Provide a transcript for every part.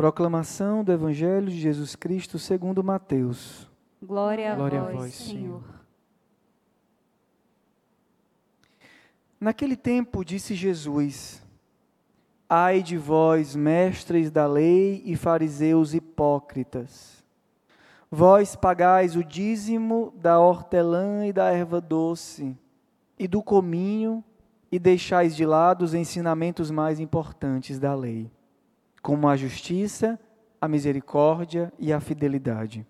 Proclamação do Evangelho de Jesus Cristo segundo Mateus. Glória a Glória a vós, vós, Senhor. Naquele tempo disse Jesus: Ai de vós, mestres da lei e fariseus hipócritas! Vós pagais o dízimo da hortelã e da erva doce e do cominho e deixais de lado os ensinamentos mais importantes da lei, como a justiça, a misericórdia e a fidelidade.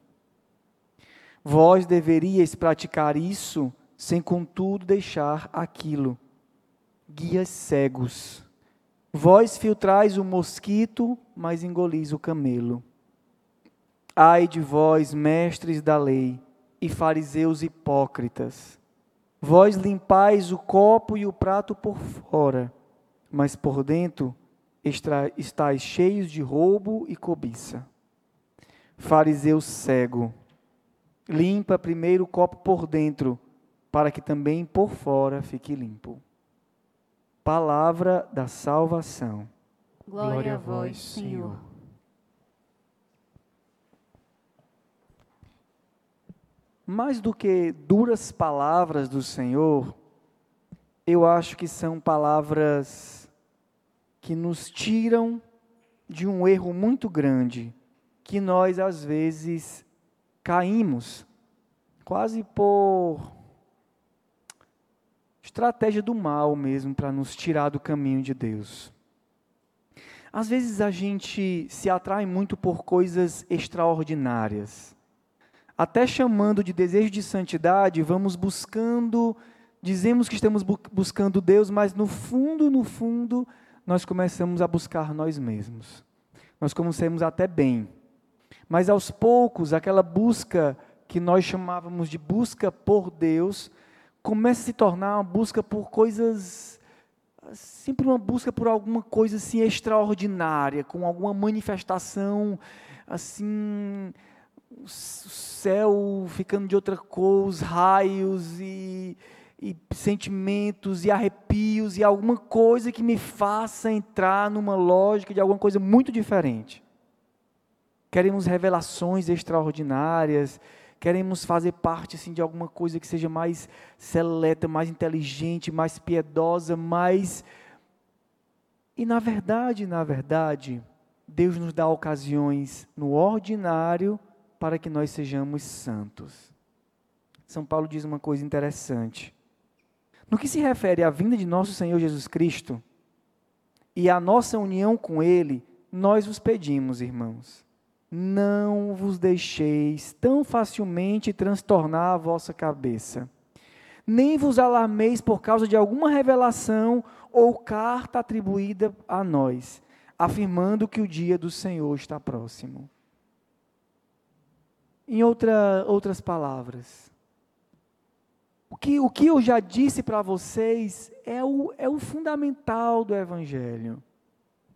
Vós deveríeis praticar isso sem contudo deixar aquilo. Guias cegos. Vós filtrais o mosquito, mas engolis o camelo. Ai de vós, mestres da lei e fariseus hipócritas! Vós limpais o copo e o prato por fora, mas por dentro estáis cheios de roubo e cobiça. Fariseu cego, limpa primeiro o copo por dentro, para que também por fora fique limpo. Palavra da salvação. Glória a vós, Senhor. Mais do que duras palavras do Senhor, eu acho que são palavras que nos tiram de um erro muito grande, que nós às vezes caímos, quase por estratégia do mal mesmo, para nos tirar do caminho de Deus. Às vezes a gente se atrai muito por coisas extraordinárias até chamando de desejo de santidade, vamos buscando, dizemos que estamos bu buscando Deus, mas no fundo, no fundo, nós começamos a buscar nós mesmos. Nós começamos até bem. Mas aos poucos, aquela busca que nós chamávamos de busca por Deus, começa a se tornar uma busca por coisas sempre uma busca por alguma coisa assim extraordinária, com alguma manifestação assim o céu ficando de outra cor, os raios e, e, sentimentos e arrepios e alguma coisa que me faça entrar numa lógica de alguma coisa muito diferente. Queremos revelações extraordinárias, queremos fazer parte assim, de alguma coisa que seja mais seleta, mais inteligente, mais piedosa, mais. E na verdade, na verdade, Deus nos dá ocasiões no ordinário para que nós sejamos santos. São Paulo diz uma coisa interessante. No que se refere à vinda de nosso Senhor Jesus Cristo e à nossa união com Ele, nós vos pedimos, irmãos, não vos deixeis tão facilmente transtornar a vossa cabeça, nem vos alarmeis por causa de alguma revelação ou carta atribuída a nós, afirmando que o dia do Senhor está próximo. Em outra, outras palavras, o que, o que eu já disse para vocês é o, é o fundamental do Evangelho.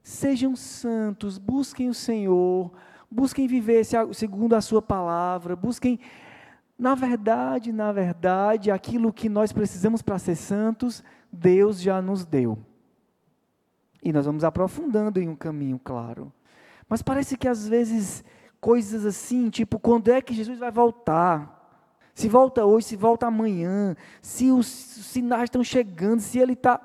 Sejam santos, busquem o Senhor, busquem viver segundo a Sua palavra, busquem, na verdade, na verdade, aquilo que nós precisamos para ser santos, Deus já nos deu. E nós vamos aprofundando em um caminho, claro. Mas parece que às vezes coisas assim, tipo, quando é que Jesus vai voltar? Se volta hoje, se volta amanhã, se os sinais estão chegando, se ele está.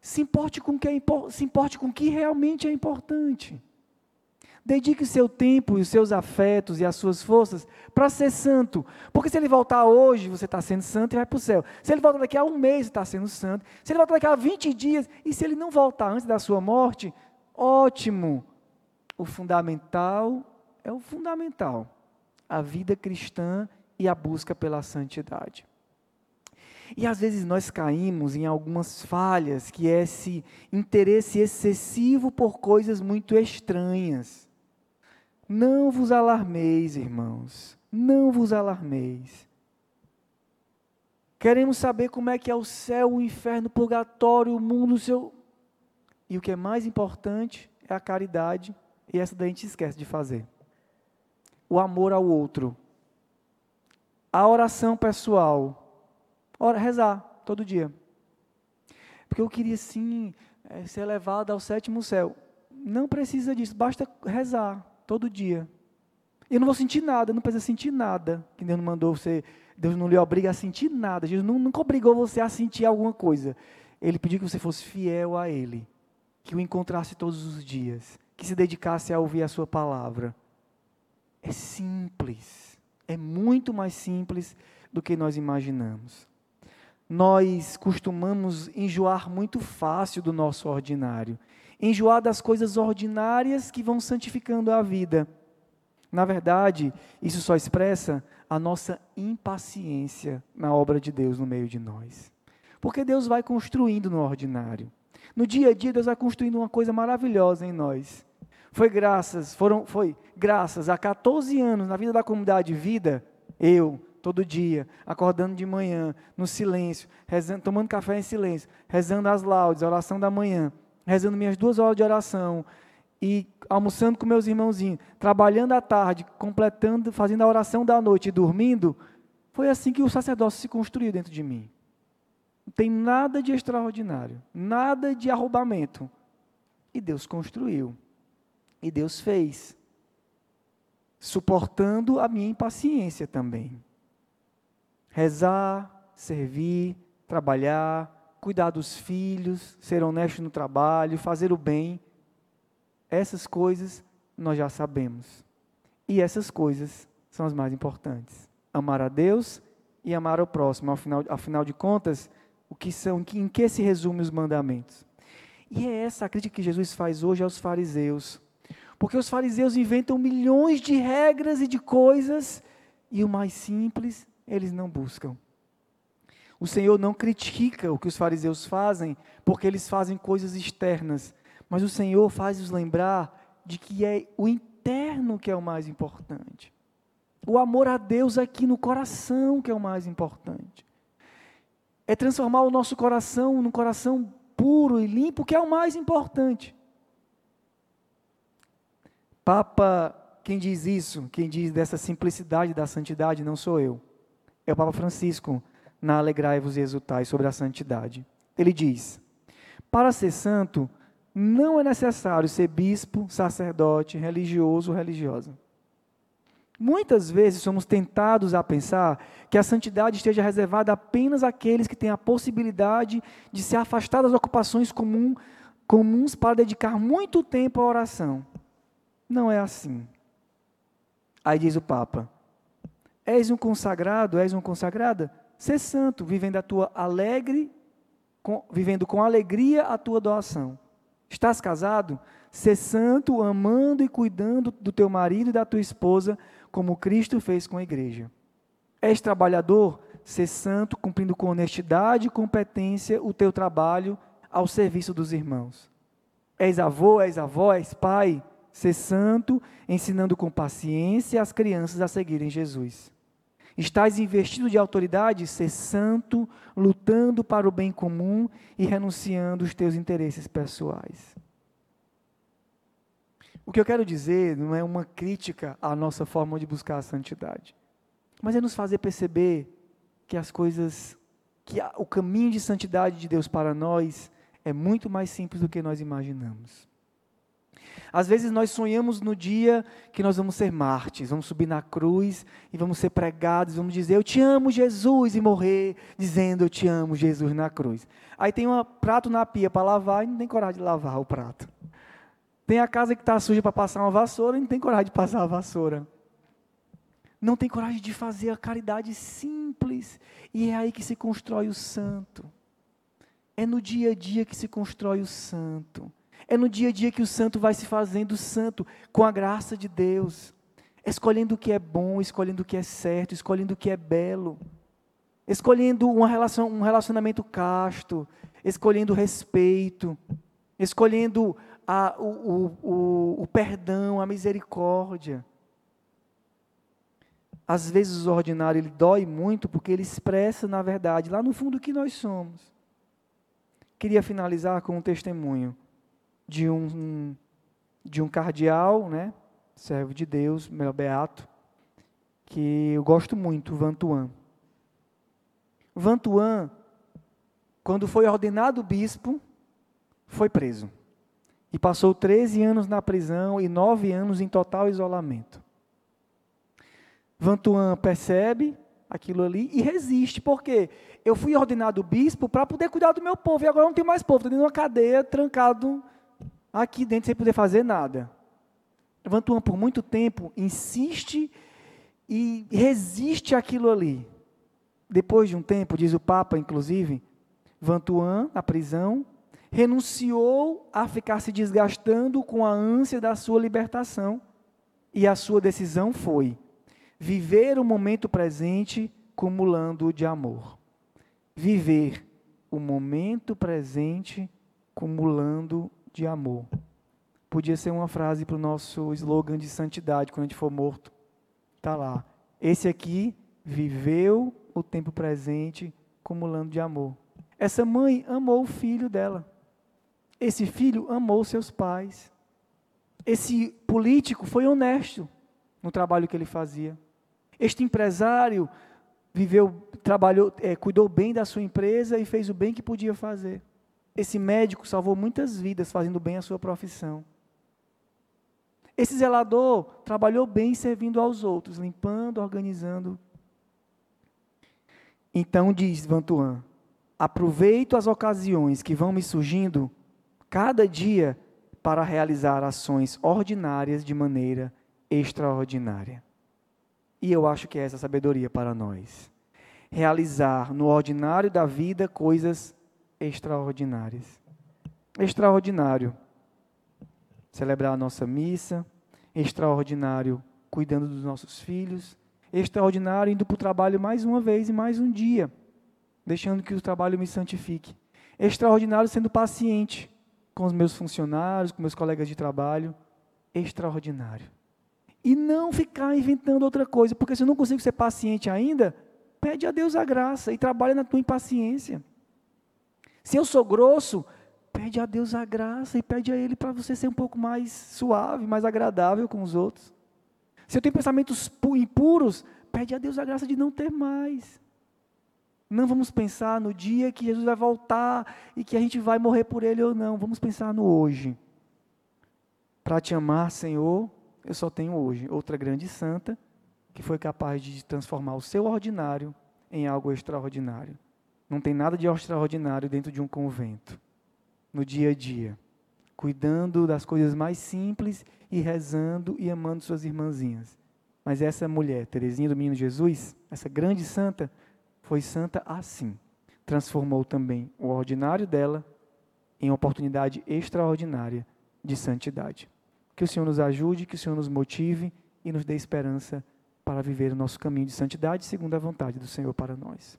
Se importe com que é, se importe com o que realmente é importante. Dedique seu tempo e os seus afetos e as suas forças para ser santo. Porque se ele voltar hoje, você está sendo santo e vai para o céu. Se ele voltar daqui a um mês, está sendo santo. Se ele voltar daqui a 20 dias, e se ele não voltar antes da sua morte, ótimo. O fundamental é o fundamental. A vida cristã e a busca pela santidade. E às vezes nós caímos em algumas falhas, que é esse interesse excessivo por coisas muito estranhas. Não vos alarmeis, irmãos, não vos alarmeis. Queremos saber como é que é o céu, o inferno, o purgatório, o mundo, o seu. E o que é mais importante é a caridade, e essa daí a gente esquece de fazer. O amor ao outro, a oração pessoal. Ora, rezar todo dia. Porque eu queria sim ser levado ao sétimo céu. Não precisa disso, basta rezar todo dia. Eu não vou sentir nada, não precisa sentir nada. Que Deus não mandou você, Deus não lhe obriga a sentir nada. Jesus nunca obrigou você a sentir alguma coisa. Ele pediu que você fosse fiel a Ele, que o encontrasse todos os dias, que se dedicasse a ouvir a Sua palavra. É simples, é muito mais simples do que nós imaginamos. Nós costumamos enjoar muito fácil do nosso ordinário, enjoar das coisas ordinárias que vão santificando a vida. Na verdade, isso só expressa a nossa impaciência na obra de Deus no meio de nós. Porque Deus vai construindo no ordinário. No dia a dia, Deus vai construindo uma coisa maravilhosa em nós. Foi graças, foram, foi graças a 14 anos na vida da comunidade Vida, eu, todo dia, acordando de manhã, no silêncio, rezando, tomando café em silêncio, rezando as laudes, a oração da manhã, rezando minhas duas horas de oração, e almoçando com meus irmãozinhos, trabalhando à tarde, completando, fazendo a oração da noite e dormindo, foi assim que o sacerdócio se construiu dentro de mim. Não tem nada de extraordinário, nada de arrombamento. E Deus construiu. E Deus fez. Suportando a minha impaciência também. Rezar, servir, trabalhar, cuidar dos filhos, ser honesto no trabalho, fazer o bem essas coisas nós já sabemos. E essas coisas são as mais importantes. Amar a Deus e amar ao próximo. Afinal, afinal de contas, o que são, em que se resume os mandamentos? E é essa a crítica que Jesus faz hoje aos fariseus. Porque os fariseus inventam milhões de regras e de coisas, e o mais simples eles não buscam. O Senhor não critica o que os fariseus fazem, porque eles fazem coisas externas, mas o Senhor faz-nos lembrar de que é o interno que é o mais importante. O amor a Deus aqui no coração que é o mais importante. É transformar o nosso coração num coração puro e limpo, que é o mais importante. Papa, quem diz isso, quem diz dessa simplicidade da santidade, não sou eu. É o Papa Francisco, na Alegrai-vos e Exultai, sobre a santidade. Ele diz: Para ser santo, não é necessário ser bispo, sacerdote, religioso ou religiosa. Muitas vezes somos tentados a pensar que a santidade esteja reservada apenas àqueles que têm a possibilidade de se afastar das ocupações comum, comuns para dedicar muito tempo à oração. Não é assim. Aí diz o Papa: És um consagrado, és uma consagrada? Ser santo, vivendo a tua alegre, com, vivendo com alegria a tua doação. Estás casado? Ser santo, amando e cuidando do teu marido e da tua esposa, como Cristo fez com a igreja. És trabalhador? Ser santo, cumprindo com honestidade e competência o teu trabalho ao serviço dos irmãos. És avô, és avó, és pai? Ser santo, ensinando com paciência as crianças a seguirem Jesus. Estás investido de autoridade? Ser santo, lutando para o bem comum e renunciando os teus interesses pessoais. O que eu quero dizer não é uma crítica à nossa forma de buscar a santidade, mas é nos fazer perceber que as coisas, que o caminho de santidade de Deus para nós é muito mais simples do que nós imaginamos. Às vezes nós sonhamos no dia que nós vamos ser mártires, vamos subir na cruz e vamos ser pregados, vamos dizer eu te amo Jesus e morrer dizendo eu te amo Jesus na cruz. Aí tem um prato na pia para lavar e não tem coragem de lavar o prato. Tem a casa que está suja para passar uma vassoura e não tem coragem de passar a vassoura. Não tem coragem de fazer a caridade simples. E é aí que se constrói o santo. É no dia a dia que se constrói o santo. É no dia a dia que o santo vai se fazendo santo com a graça de Deus, escolhendo o que é bom, escolhendo o que é certo, escolhendo o que é belo, escolhendo uma relação, um relacionamento casto, escolhendo respeito, escolhendo a, o, o, o, o perdão, a misericórdia. Às vezes o ordinário ele dói muito porque ele expressa, na verdade, lá no fundo o que nós somos. Queria finalizar com um testemunho de um, de um cardeal, né, servo de Deus, meu beato, que eu gosto muito, Vantuan. Vantuan, quando foi ordenado bispo, foi preso. E passou 13 anos na prisão e 9 anos em total isolamento. Vantuan percebe aquilo ali e resiste, porque eu fui ordenado bispo para poder cuidar do meu povo, e agora não tenho mais povo, estou dentro de uma cadeia, trancado aqui dentro sem poder fazer nada. Vantuan, por muito tempo, insiste e resiste àquilo ali. Depois de um tempo, diz o Papa, inclusive, Vantuan, na prisão, renunciou a ficar se desgastando com a ânsia da sua libertação. E a sua decisão foi viver o momento presente cumulando de amor. Viver o momento presente cumulando de amor. Podia ser uma frase para o nosso slogan de santidade quando a gente for morto. Está lá. Esse aqui viveu o tempo presente cumulando de amor. Essa mãe amou o filho dela. Esse filho amou seus pais. Esse político foi honesto no trabalho que ele fazia. Este empresário viveu, trabalhou, é, cuidou bem da sua empresa e fez o bem que podia fazer. Esse médico salvou muitas vidas fazendo bem a sua profissão. Esse zelador trabalhou bem servindo aos outros, limpando, organizando. Então diz Vantuan: aproveito as ocasiões que vão me surgindo cada dia para realizar ações ordinárias de maneira extraordinária. E eu acho que é essa sabedoria para nós. Realizar no ordinário da vida coisas extraordinárias. Extraordinário celebrar a nossa missa, extraordinário cuidando dos nossos filhos, extraordinário indo para o trabalho mais uma vez e mais um dia, deixando que o trabalho me santifique. Extraordinário sendo paciente com os meus funcionários, com meus colegas de trabalho. Extraordinário. E não ficar inventando outra coisa, porque se eu não consigo ser paciente ainda, pede a Deus a graça e trabalha na tua impaciência. Se eu sou grosso, Pede a Deus a graça e pede a Ele para você ser um pouco mais suave, mais agradável com os outros. Se eu tenho pensamentos impuros, pede a Deus a graça de não ter mais. Não vamos pensar no dia que Jesus vai voltar e que a gente vai morrer por Ele ou não. Vamos pensar no hoje. Para te amar, Senhor, eu só tenho hoje outra grande santa que foi capaz de transformar o seu ordinário em algo extraordinário. Não tem nada de extraordinário dentro de um convento no dia a dia, cuidando das coisas mais simples e rezando e amando suas irmãzinhas. Mas essa mulher, Teresinha do Menino Jesus, essa grande santa, foi santa assim. Transformou também o ordinário dela em oportunidade extraordinária de santidade. Que o Senhor nos ajude, que o Senhor nos motive e nos dê esperança para viver o nosso caminho de santidade segundo a vontade do Senhor para nós.